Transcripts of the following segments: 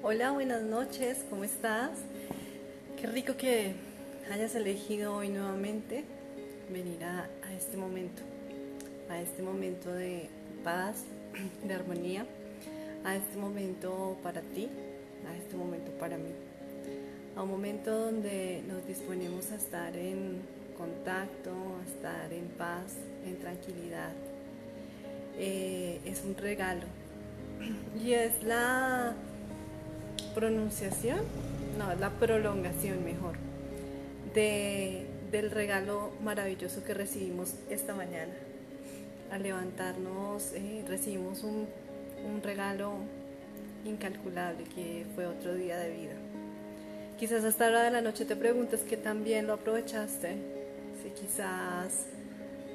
Hola, buenas noches, ¿cómo estás? Qué rico que hayas elegido hoy nuevamente venir a, este momento, a este momento de paz, de armonía, a este momento para ti, a este momento para mí, a un momento donde nos disponemos a estar en contacto, a estar en paz, en tranquilidad. Eh, es un regalo y es la pronunciación, no, la prolongación mejor, de, del regalo maravilloso que recibimos esta mañana. Al levantarnos eh, recibimos un, un regalo incalculable que fue otro día de vida. Quizás hasta ahora de la noche te preguntas que también lo aprovechaste, si quizás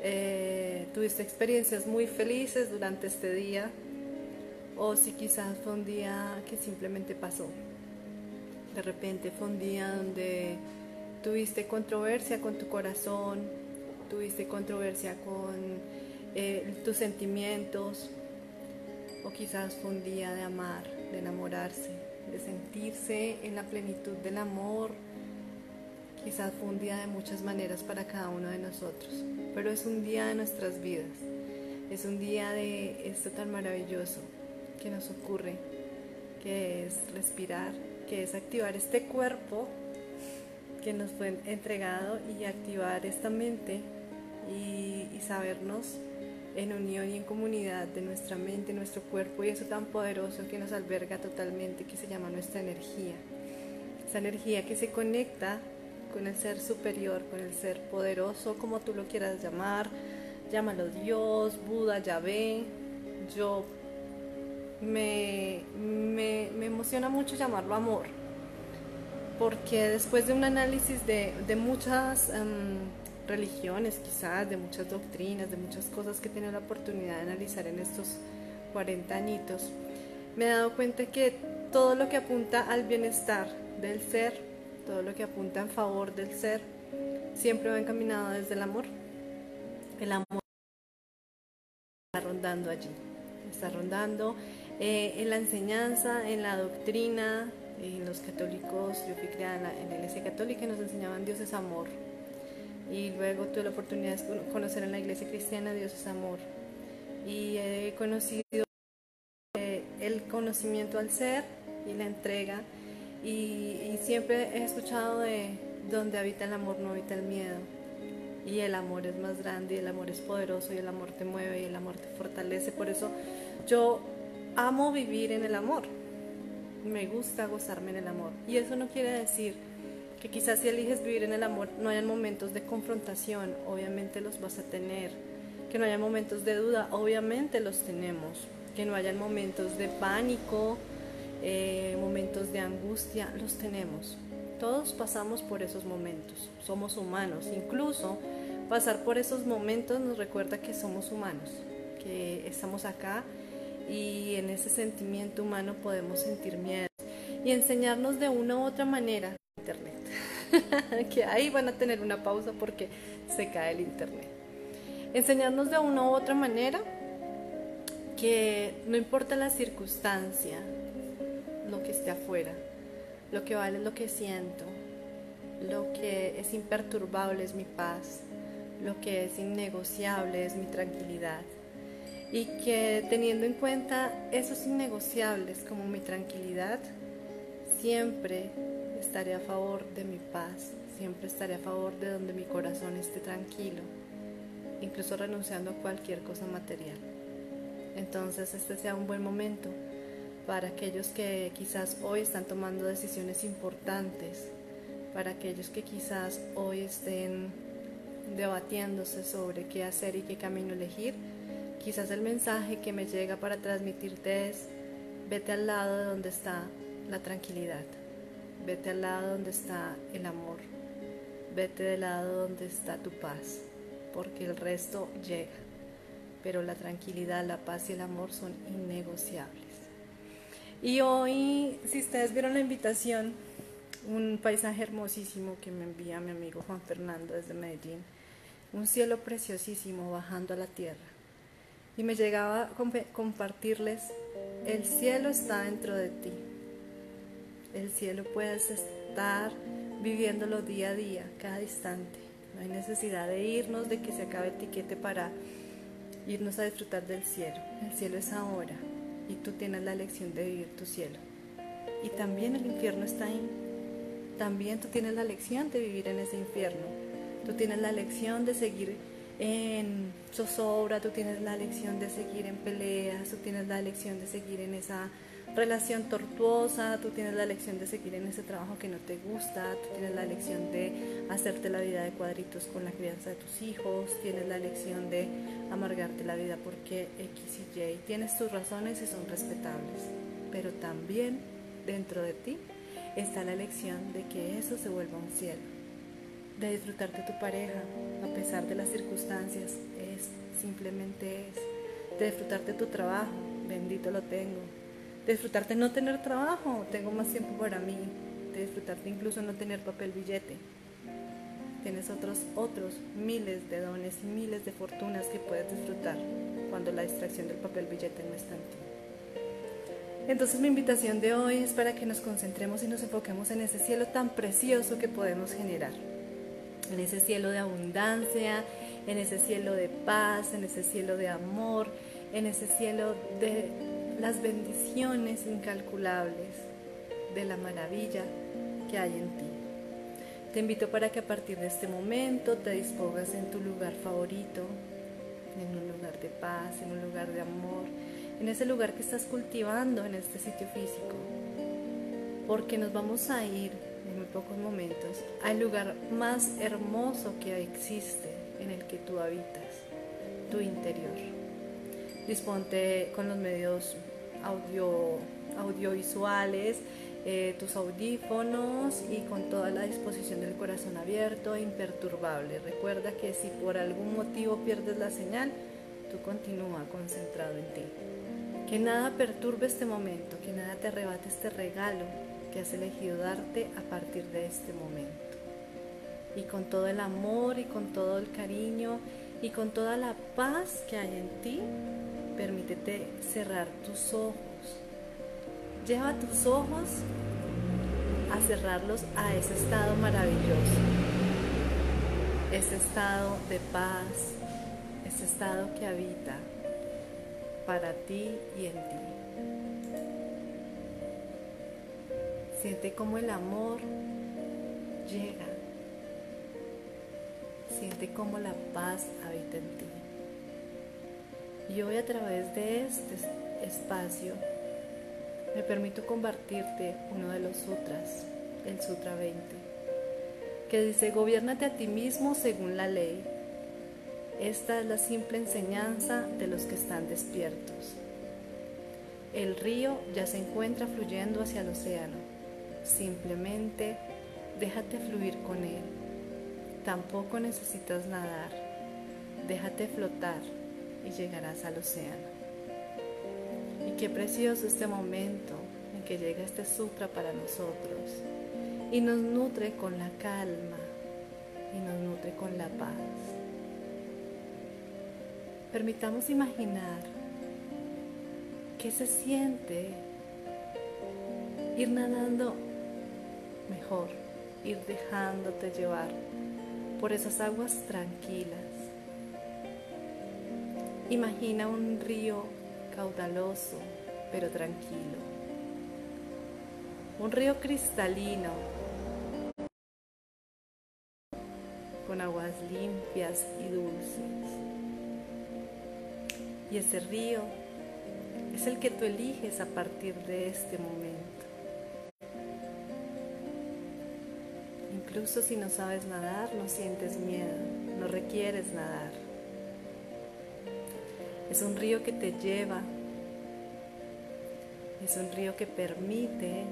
eh, tuviste experiencias muy felices durante este día, o si quizás fue un día que simplemente pasó. De repente fue un día donde tuviste controversia con tu corazón, tuviste controversia con eh, tus sentimientos, o quizás fue un día de amar, de enamorarse, de sentirse en la plenitud del amor. Quizás fue un día de muchas maneras para cada uno de nosotros, pero es un día de nuestras vidas. Es un día de esto tan maravilloso, que nos ocurre, que es respirar, que es activar este cuerpo que nos fue entregado y activar esta mente y, sabernos en unión y en comunidad de nuestra mente, nuestro cuerpo y eso tan poderoso que nos alberga totalmente, que se llama nuestra energía. Esa energía que se conecta con el ser superior, con el ser poderoso, como tú lo quieras llamar, llámalo Dios, Buda, Yahvé, yo me, me, emociona mucho llamarlo amor, porque después de un análisis de, de muchas em, religiones, quizás, de muchas doctrinas, de muchas cosas que he la oportunidad de analizar en estos 40 añitos, me he dado cuenta que todo lo que apunta al bienestar del ser, todo lo que apunta en favor del ser, siempre va encaminado desde el amor. El amor está rondando allí, está rondando eh, en la enseñanza, en la doctrina, en los católicos, yo fui criada en la, iglesia católica y nos enseñaban Dios es amor. Y luego tuve la oportunidad de conocer en la iglesia cristiana Dios es amor. Y he conocido eh, el conocimiento al ser y la entrega. Y, y siempre he escuchado de donde habita el amor no habita el miedo. Y el amor es más grande, y el amor es poderoso, y el amor te mueve, y el amor te fortalece. Por eso yo amo vivir en el amor. Me gusta gozarme en el amor. Y eso no quiere decir que quizás si eliges vivir en el amor no hayan momentos de confrontación, obviamente los vas a tener. Que no haya momentos de duda, obviamente los tenemos. Que no hayan momentos de pánico, eh, momentos de angustia, los tenemos. Todos pasamos por esos momentos, somos humanos. Incluso pasar por esos momentos nos recuerda que somos humanos, que estamos acá y en ese sentimiento humano podemos sentir miedo y enseñarnos de una u otra manera internet. Que ahí van a tener una pausa porque se cae el internet. Enseñarnos de una u otra manera que no importa la circunstancia lo que esté afuera lo que vale es lo que siento lo que es imperturbable es mi paz lo que es innegociable es mi tranquilidad y que teniendo en cuenta esos innegociables como mi tranquilidad, siempre estaré a favor de mi paz, siempre estaré a favor de donde mi corazón esté tranquilo, incluso renunciando a cualquier cosa material. Entonces este sea un buen momento para aquellos que quizás hoy están tomando decisiones importantes, para aquellos que quizás hoy estén debatiéndose sobre qué hacer y qué camino elegir Quizás el mensaje que me llega para transmitirte es, vete al lado de donde está la tranquilidad, vete al lado donde está el amor, vete del lado donde está tu paz, porque el resto llega, pero la tranquilidad, la paz y el amor son innegociables. Y hoy, si ustedes vieron la invitación, un paisaje hermosísimo que me envía mi amigo Juan Fernando desde Medellín, un cielo preciosísimo bajando a la tierra y me llegaba a compartirles, el cielo está dentro de ti, El cielo puedes estar viviéndolo día a día, cada instante. No hay necesidad de irnos, de que se acabe el tiquete para irnos a disfrutar del cielo. El cielo es ahora y tú tienes la elección de vivir tu cielo. Y también el infierno está ahí. También tú tienes la elección de vivir en ese infierno. Tú tienes la elección de seguir en zozobra, tú tienes la elección de seguir en peleas, tú tienes la elección de seguir en esa relación tortuosa, tú tienes la elección de seguir en ese trabajo que no te gusta, tú tienes la elección de hacerte la vida de cuadritos con la crianza de tus hijos, tienes la elección de amargarte la vida porque X y Y, tienes tus razones y son respetables, pero también dentro de ti está la elección de que eso se vuelva un cielo, de disfrutarte tu pareja a pesar de las circunstancias, es simplemente es, de disfrutarte tu trabajo, bendito lo tengo, de disfrutarte no tener trabajo, tengo más tiempo para mí, de disfrutarte incluso no tener papel billete. Tienes otros, otros miles de dones, miles de fortunas que puedes disfrutar cuando la distracción del papel billete no está en ti. Entonces mi invitación de hoy es para que nos concentremos y nos enfoquemos en ese cielo tan precioso que podemos generar, en ese cielo de abundancia, en ese cielo de paz, en ese cielo de amor, en ese cielo de las bendiciones incalculables de la maravilla que hay en ti. Te invito para que a partir de este momento te dispongas en tu lugar favorito, en un lugar de paz, en un lugar de amor, en ese lugar que estás cultivando en este sitio físico. Porque nos vamos a ir muy pocos momentos al lugar más hermoso que existe en el que tú habitas, tu interior disponte con los medios audio, audiovisuales, eh, tus audífonos y con toda la disposición del corazón abierto e imperturbable. Recuerda que si por algún motivo pierdes la señal, tú continúa concentrado en ti. Que nada perturbe este momento, que nada te arrebate este regalo que has elegido darte a partir de este momento. Y con todo el amor y con todo el cariño y con toda la paz que hay en ti, permítete cerrar tus ojos. Lleva tus ojos a cerrarlos a ese estado maravilloso, ese estado de paz, ese estado que habita para ti y en ti. Siente cómo el amor llega. Siente cómo la paz habita en ti. Y hoy a través de este espacio me permito compartirte uno de los sutras, el Sutra 20, que dice, gobiernate a ti mismo según la ley. Esta es la simple enseñanza de los que están despiertos. El río ya se encuentra fluyendo hacia el océano. Simplemente déjate fluir con él. Tampoco necesitas nadar. Déjate flotar y llegarás al océano. Y qué precioso este momento en que llega este sutra para nosotros y nos nutre con la calma y nos nutre con la paz. Permitamos imaginar qué se siente ir nadando mejor, ir dejándote llevar por esas aguas tranquilas Imagina un río caudaloso pero tranquilo. Un río cristalino con aguas limpias y dulces. Y ese río es el que tú eliges a partir de este momento. Incluso si no sabes nadar, no sientes miedo, no requieres nadar. Es un río que te lleva. Es un río que permite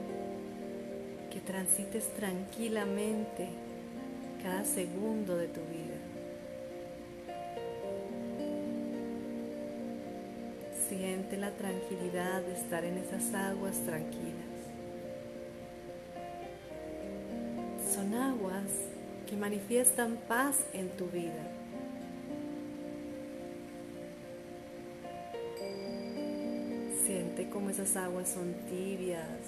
que transites tranquilamente cada segundo de tu vida. Siente la tranquilidad de estar en esas aguas tranquilas. Aguas que manifiestan paz en tu vida. Siente como esas aguas son tibias,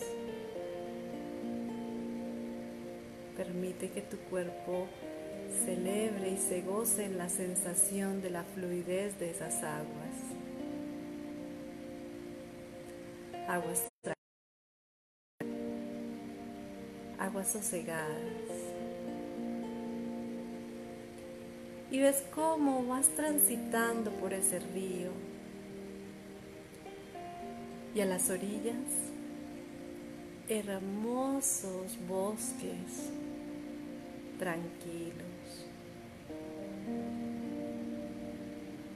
Permite que tu cuerpo celebre y se goce en la sensación de la fluidez de esas aguas. Aguas aguas sosegadas. Y ves cómo vas transitando por ese río. Y a las orillas, hermosos bosques tranquilos.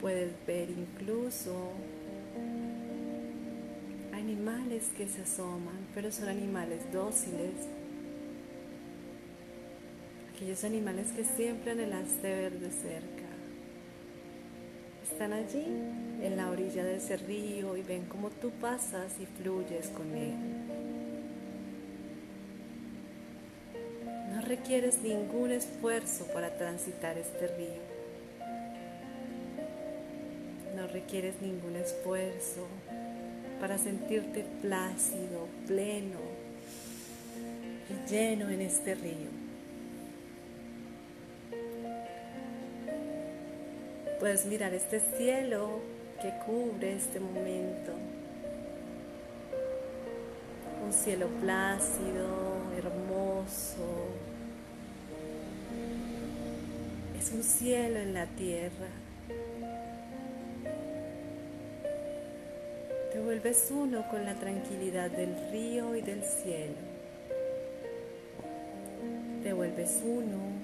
Puedes ver incluso animales que se asoman, pero son animales dóciles. Aquellos animales que siempre anhelaste ver de cerca. Están allí en la orilla de ese río y ven cómo tú pasas y fluyes con él. No requieres ningún esfuerzo para transitar este río. No requieres ningún esfuerzo para sentirte plácido, pleno y lleno en este río. Puedes mirar este cielo que cubre este momento. Un cielo plácido, hermoso. Es un cielo en la tierra. Te vuelves uno con la tranquilidad del río y del cielo. Te vuelves uno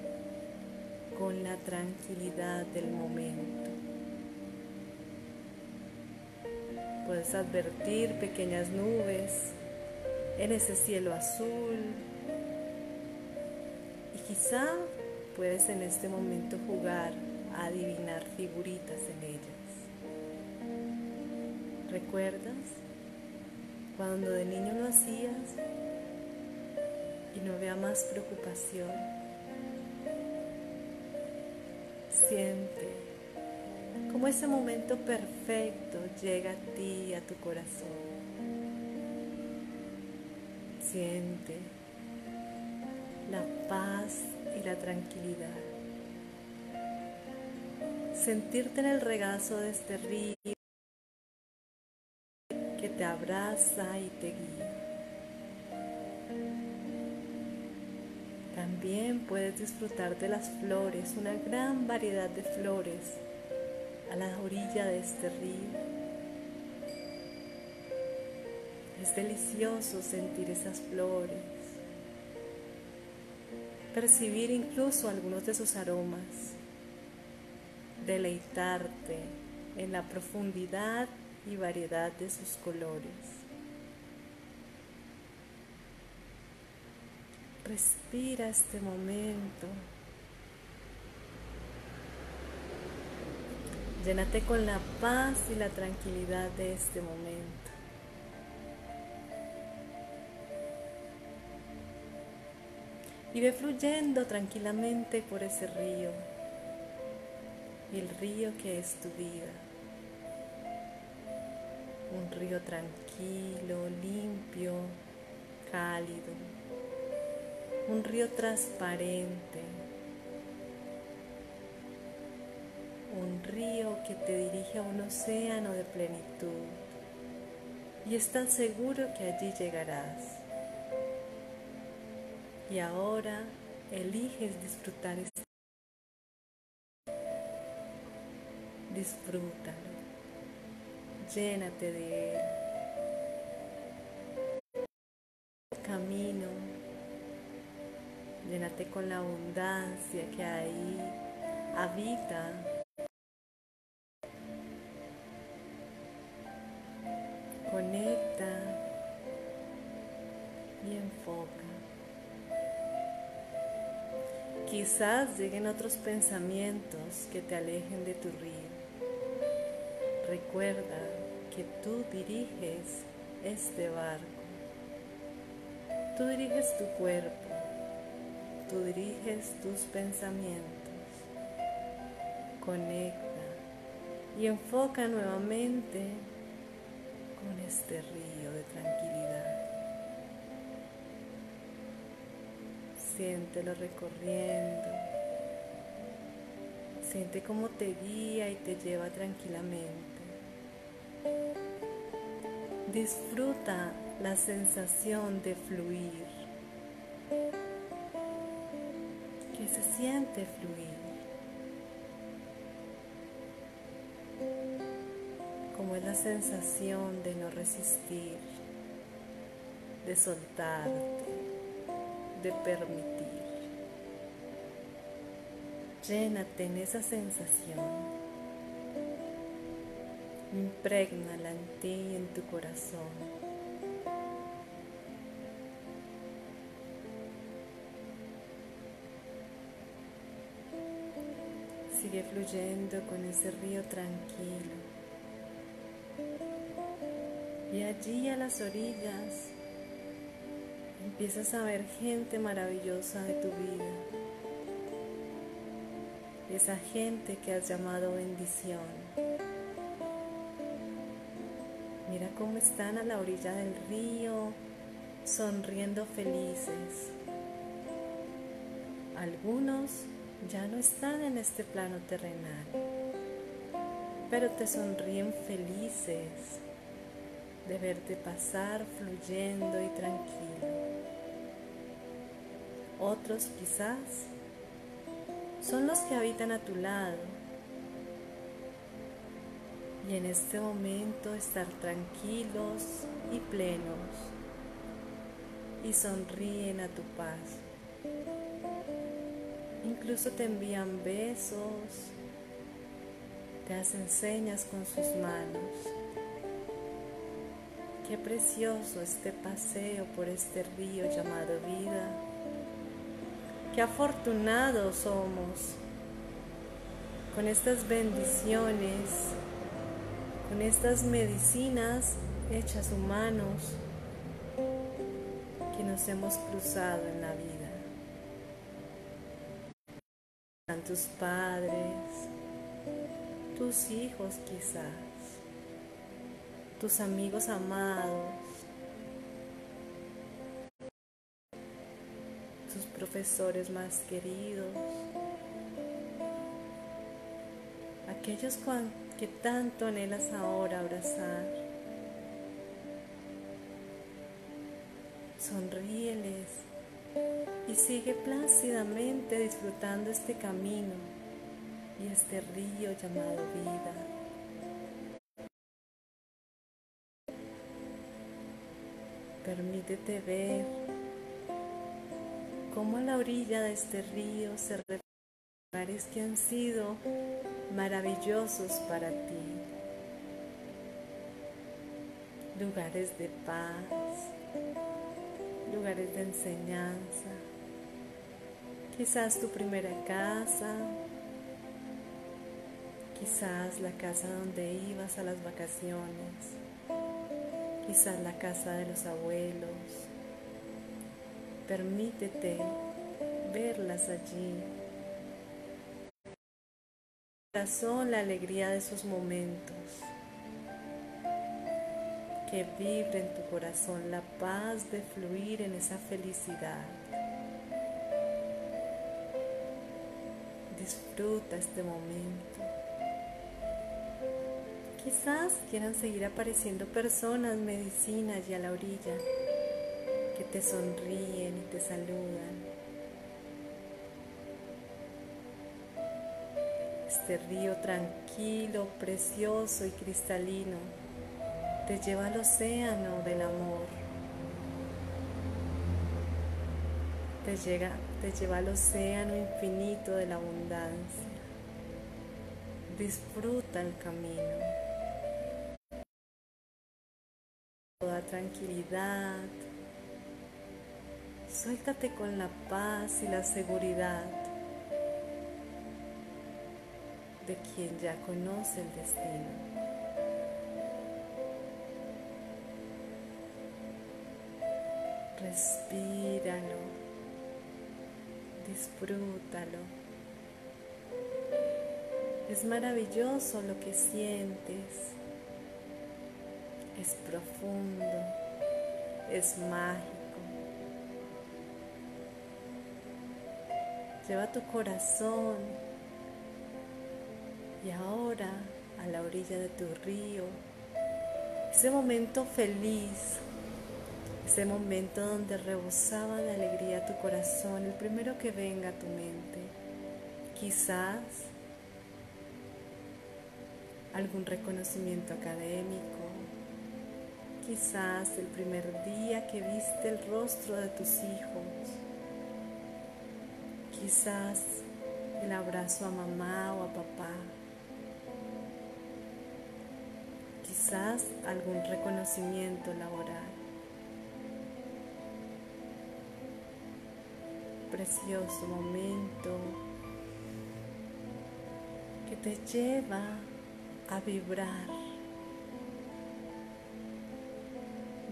con la tranquilidad del momento. Puedes advertir pequeñas nubes en ese cielo azul y quizá puedes en este momento jugar a adivinar figuritas en ellas. ¿Recuerdas cuando de niño lo hacías y no había más preocupación? Siente cómo ese momento perfecto llega a ti a tu corazón. Siente la paz y la tranquilidad. Sentirte en el regazo de este río te abraza y te guía. También puedes disfrutar de las flores, una gran variedad de flores a la orilla de este río. Es delicioso sentir esas flores, percibir incluso algunos de sus aromas, deleitarte en la profundidad y variedad de sus colores. Respira este momento. Llénate con la paz y la tranquilidad de este momento. Y ve fluyendo tranquilamente por ese río, el río que es tu vida un río tranquilo, limpio, cálido, un río transparente, un río que te dirige a un océano de plenitud y estás seguro que allí llegarás. Y ahora eliges disfrutar este Disfrútalo llénate de Él. Camino, llénate con la abundancia que ahí habita. Conecta y enfoca. Quizás lleguen otros pensamientos que te alejen de tu río. Recuerda que tú diriges este barco. Tú diriges tu cuerpo. Tú diriges tus pensamientos. Conecta y enfoca nuevamente con este río de tranquilidad. Siéntelo recorriendo. Siente cómo te guía y te lleva tranquilamente. Disfruta la sensación de fluir. Que se siente fluir. Como es la sensación de no resistir, de soltarte, de permitir. Llénate en esa sensación. Imprégnala en ti y en tu corazón. Sigue fluyendo con ese río tranquilo. Y allí a las orillas empiezas a ver gente maravillosa de tu vida. Esa gente que has llamado bendición. Mira cómo están a la orilla del río, sonriendo felices. Algunos ya no están en este plano terrenal, pero te sonríen felices de verte pasar fluyendo y tranquilo. Otros quizás son los que habitan a tu lado y en este momento estar tranquilos y plenos y sonríen a tu paso. Incluso te envían besos, te hacen señas con sus manos. Qué precioso este paseo por este río llamado vida. Qué afortunados somos con estas bendiciones con estas medicinas hechas humanos que nos hemos cruzado en la vida. Tus padres, tus hijos quizás, tus amigos amados, tus profesores más queridos, aquellos que tanto anhelas ahora abrazar. Sonríeles y sigue plácidamente disfrutando este camino y este río llamado vida. Permítete ver cómo a la orilla de este río se lugares que han sido maravillosos para ti. Lugares de paz, lugares de enseñanza, quizás tu primera casa, quizás la casa donde ibas a las vacaciones, quizás la casa de los abuelos. Permítete verlas allí corazón la alegría de esos momentos. Que vibre en tu corazón la paz de fluir en esa felicidad. Disfruta este momento. Quizás quieran seguir apareciendo personas, medicinas y a la orilla que te sonríen y te saludan. este río tranquilo, precioso y cristalino te lleva al océano del amor. Te, llega, te lleva al océano infinito de la abundancia. Disfruta el camino. Toda tranquilidad. Suéltate con la paz y la seguridad de quien ya conoce el destino. Respíralo, disfrútalo. Es maravilloso lo que sientes. Es profundo, es mágico. lleva tu corazón y ahora a la orilla de tu río, ese momento feliz, ese momento donde rebosaba de alegría tu corazón, el primero que venga a tu mente, quizás algún reconocimiento académico, quizás el primer día que viste el rostro de tus hijos, quizás el abrazo a mamá o a papá, quizás algún reconocimiento laboral. Precioso momento que te lleva a vibrar.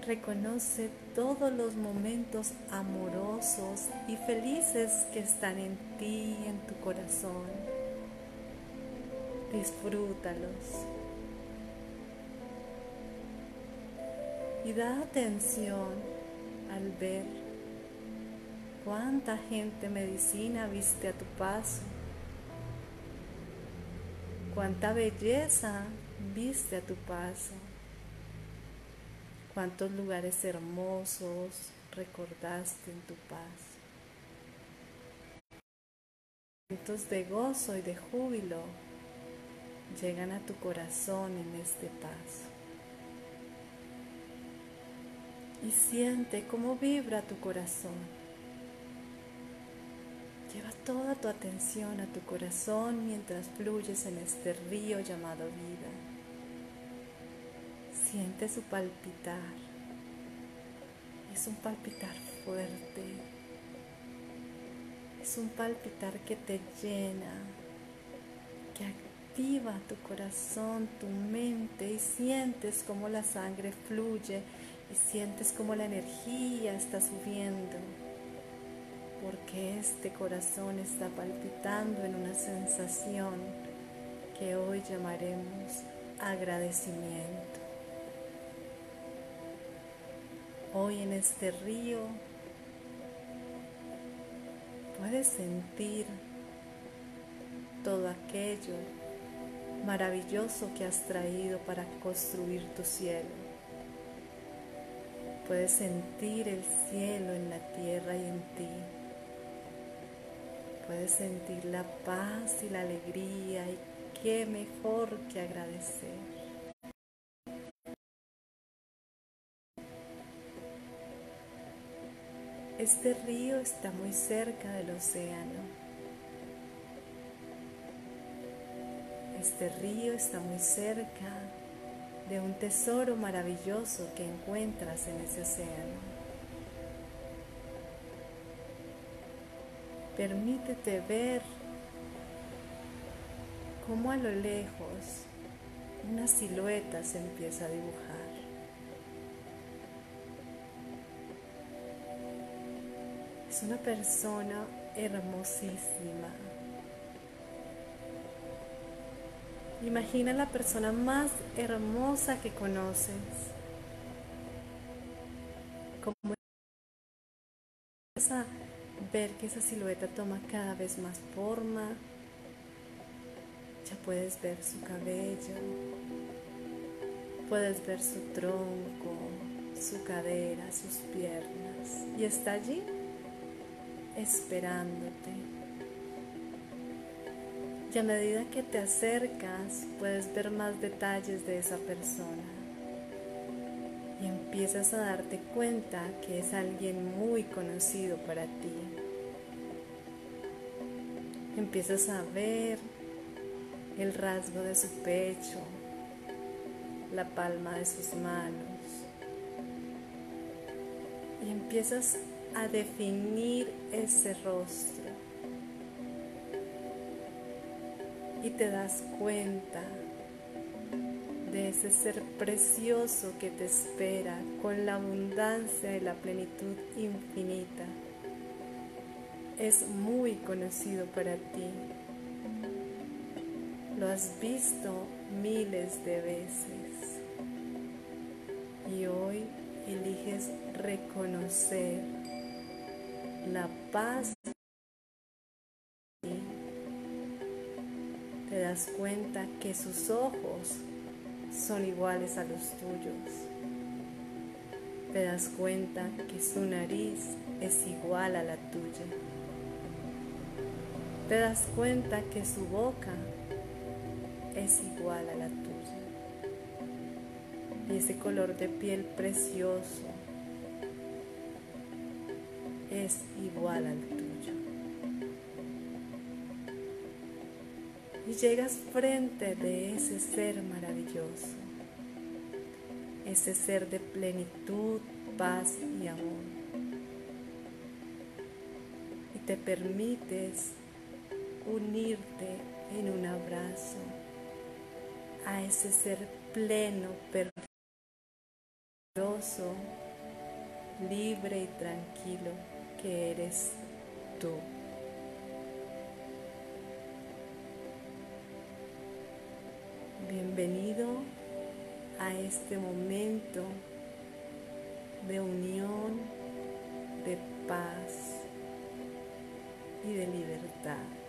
Reconoce todos los momentos amorosos y felices que están en ti, en tu corazón. Disfrútalos. Y da atención al ver cuánta gente medicina viste a tu paso Cuánta belleza viste a tu paso. Cuántos lugares hermosos recordaste en tu paso. Momentos de gozo y de júbilo llegan a tu corazón en este paso. Y siente cómo vibra tu corazón. Lleva toda tu atención a tu corazón mientras fluyes en este río llamado vida. Siente su palpitar. Es un palpitar fuerte. Es un palpitar que te llena, que activa tu corazón, tu mente y sientes como la sangre fluye y sientes como la energía está subiendo porque este corazón está palpitando en una sensación que hoy llamaremos agradecimiento. Hoy en este río puedes sentir todo aquello maravilloso que has traído para construir tu cielo. Puedes sentir el cielo en la tierra y en ti. Puedes sentir la paz y la alegría y qué mejor que agradecer. Este río está muy cerca del océano. Este río está muy cerca de un tesoro maravilloso que encuentras en ese océano. Permítete ver cómo a lo lejos una silueta se empieza a dibujar. Es una persona hermosísima. Imagina la persona más hermosa que conoces. Que esa silueta toma cada vez más forma. Ya puedes ver su cabello, puedes ver su tronco, su cadera, sus piernas. Y está allí esperándote. Y a medida que te acercas, puedes ver más detalles de esa persona y empiezas a darte cuenta que es alguien muy conocido para ti. Empiezas a ver el rasgo de su pecho, la palma de sus manos y empiezas a definir ese rostro y te das cuenta de ese ser precioso que te espera con la abundancia y la plenitud infinita. Es muy conocido para ti. Lo has visto miles de veces y hoy eliges reconocer la paz das cuenta que sus ojos son iguales a los tuyos. Te das cuenta que su nariz es igual a la tuya. Te das cuenta que su boca es igual a la tuya. Y ese color de piel precioso es igual al tuyo. Y llegas frente de ese ser maravilloso, ese ser de plenitud, paz y amor. Y te permites unirte en un abrazo a ese ser pleno, perfecto, libre y tranquilo que eres tú. Bienvenido a este momento de unión, de paz y de libertad.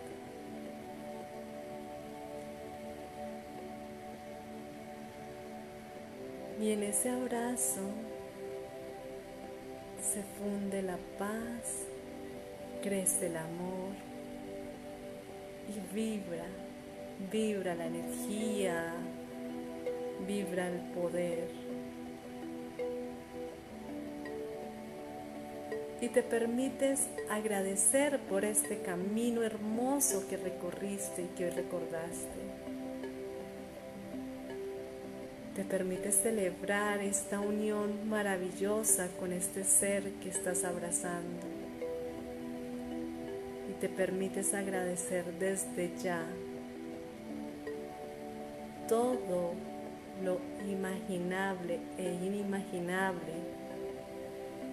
Y en ese abrazo se funde la paz, crece el amor y vibra, vibra la energía, vibra el poder. Y te permites agradecer por este camino hermoso que recorriste y que hoy recordaste. Te permites celebrar esta unión maravillosa con este ser que estás abrazando. Y te permites agradecer desde ya todo lo imaginable e inimaginable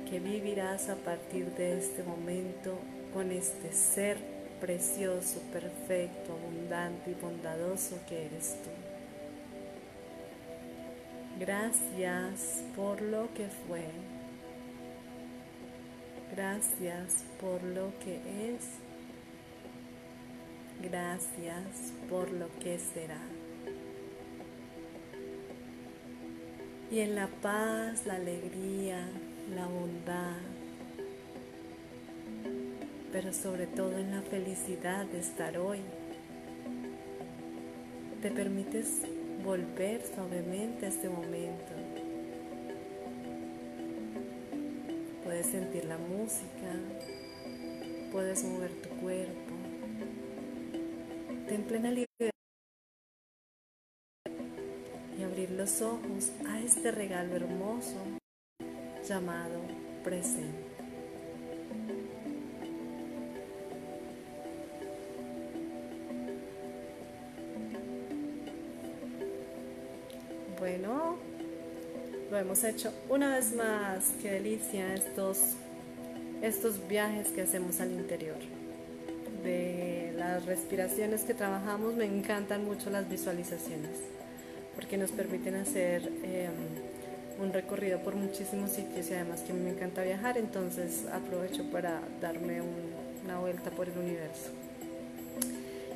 que vivirás a partir de este momento con este ser precioso, perfecto, abundante y bondadoso que eres tú. Gracias por lo que fue. Gracias por lo que es. Gracias por lo que será. Y en la paz, la alegría, la bondad, pero sobre todo en la felicidad de estar hoy, te permites volver suavemente a este momento. Puedes sentir la música, puedes mover tu cuerpo. Ten plena libertad y abrir los ojos a este regalo hermoso llamado presente. Lo hemos hecho una vez más. Qué delicia estos, estos viajes que hacemos al interior. De las respiraciones que trabajamos, me encantan mucho las visualizaciones, porque nos permiten hacer em, un recorrido por muchísimos sitios y además que a mí me encanta viajar, entonces aprovecho para darme una vuelta por el universo.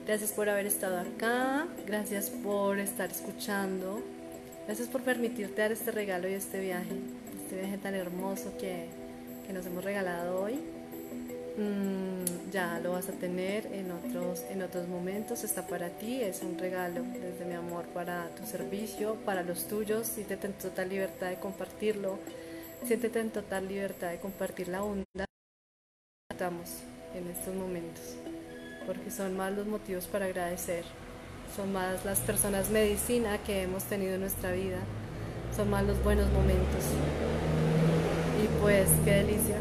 Gracias por haber estado acá, gracias por estar escuchando Gracias por permitirte dar este regalo y este viaje, este viaje tan hermoso que, nos hemos regalado hoy. Mm, ya lo vas a tener en otros, en otros momentos, está para ti, es un regalo desde mi amor para tu servicio, para los tuyos, siéntete en total libertad de compartirlo, siéntete en total libertad de compartir la onda que estamos en estos momentos, porque son más los motivos para agradecer son más las personas medicina que hemos tenido en nuestra vida, son más los buenos momentos. Y pues qué delicia,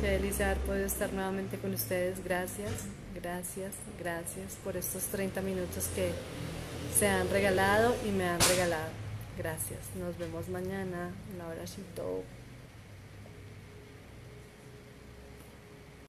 qué delicia haber podido estar nuevamente con ustedes. Gracias, gracias, gracias por estos 30 minutos que se han regalado y me han regalado. Gracias, nos vemos mañana. Un abrazo.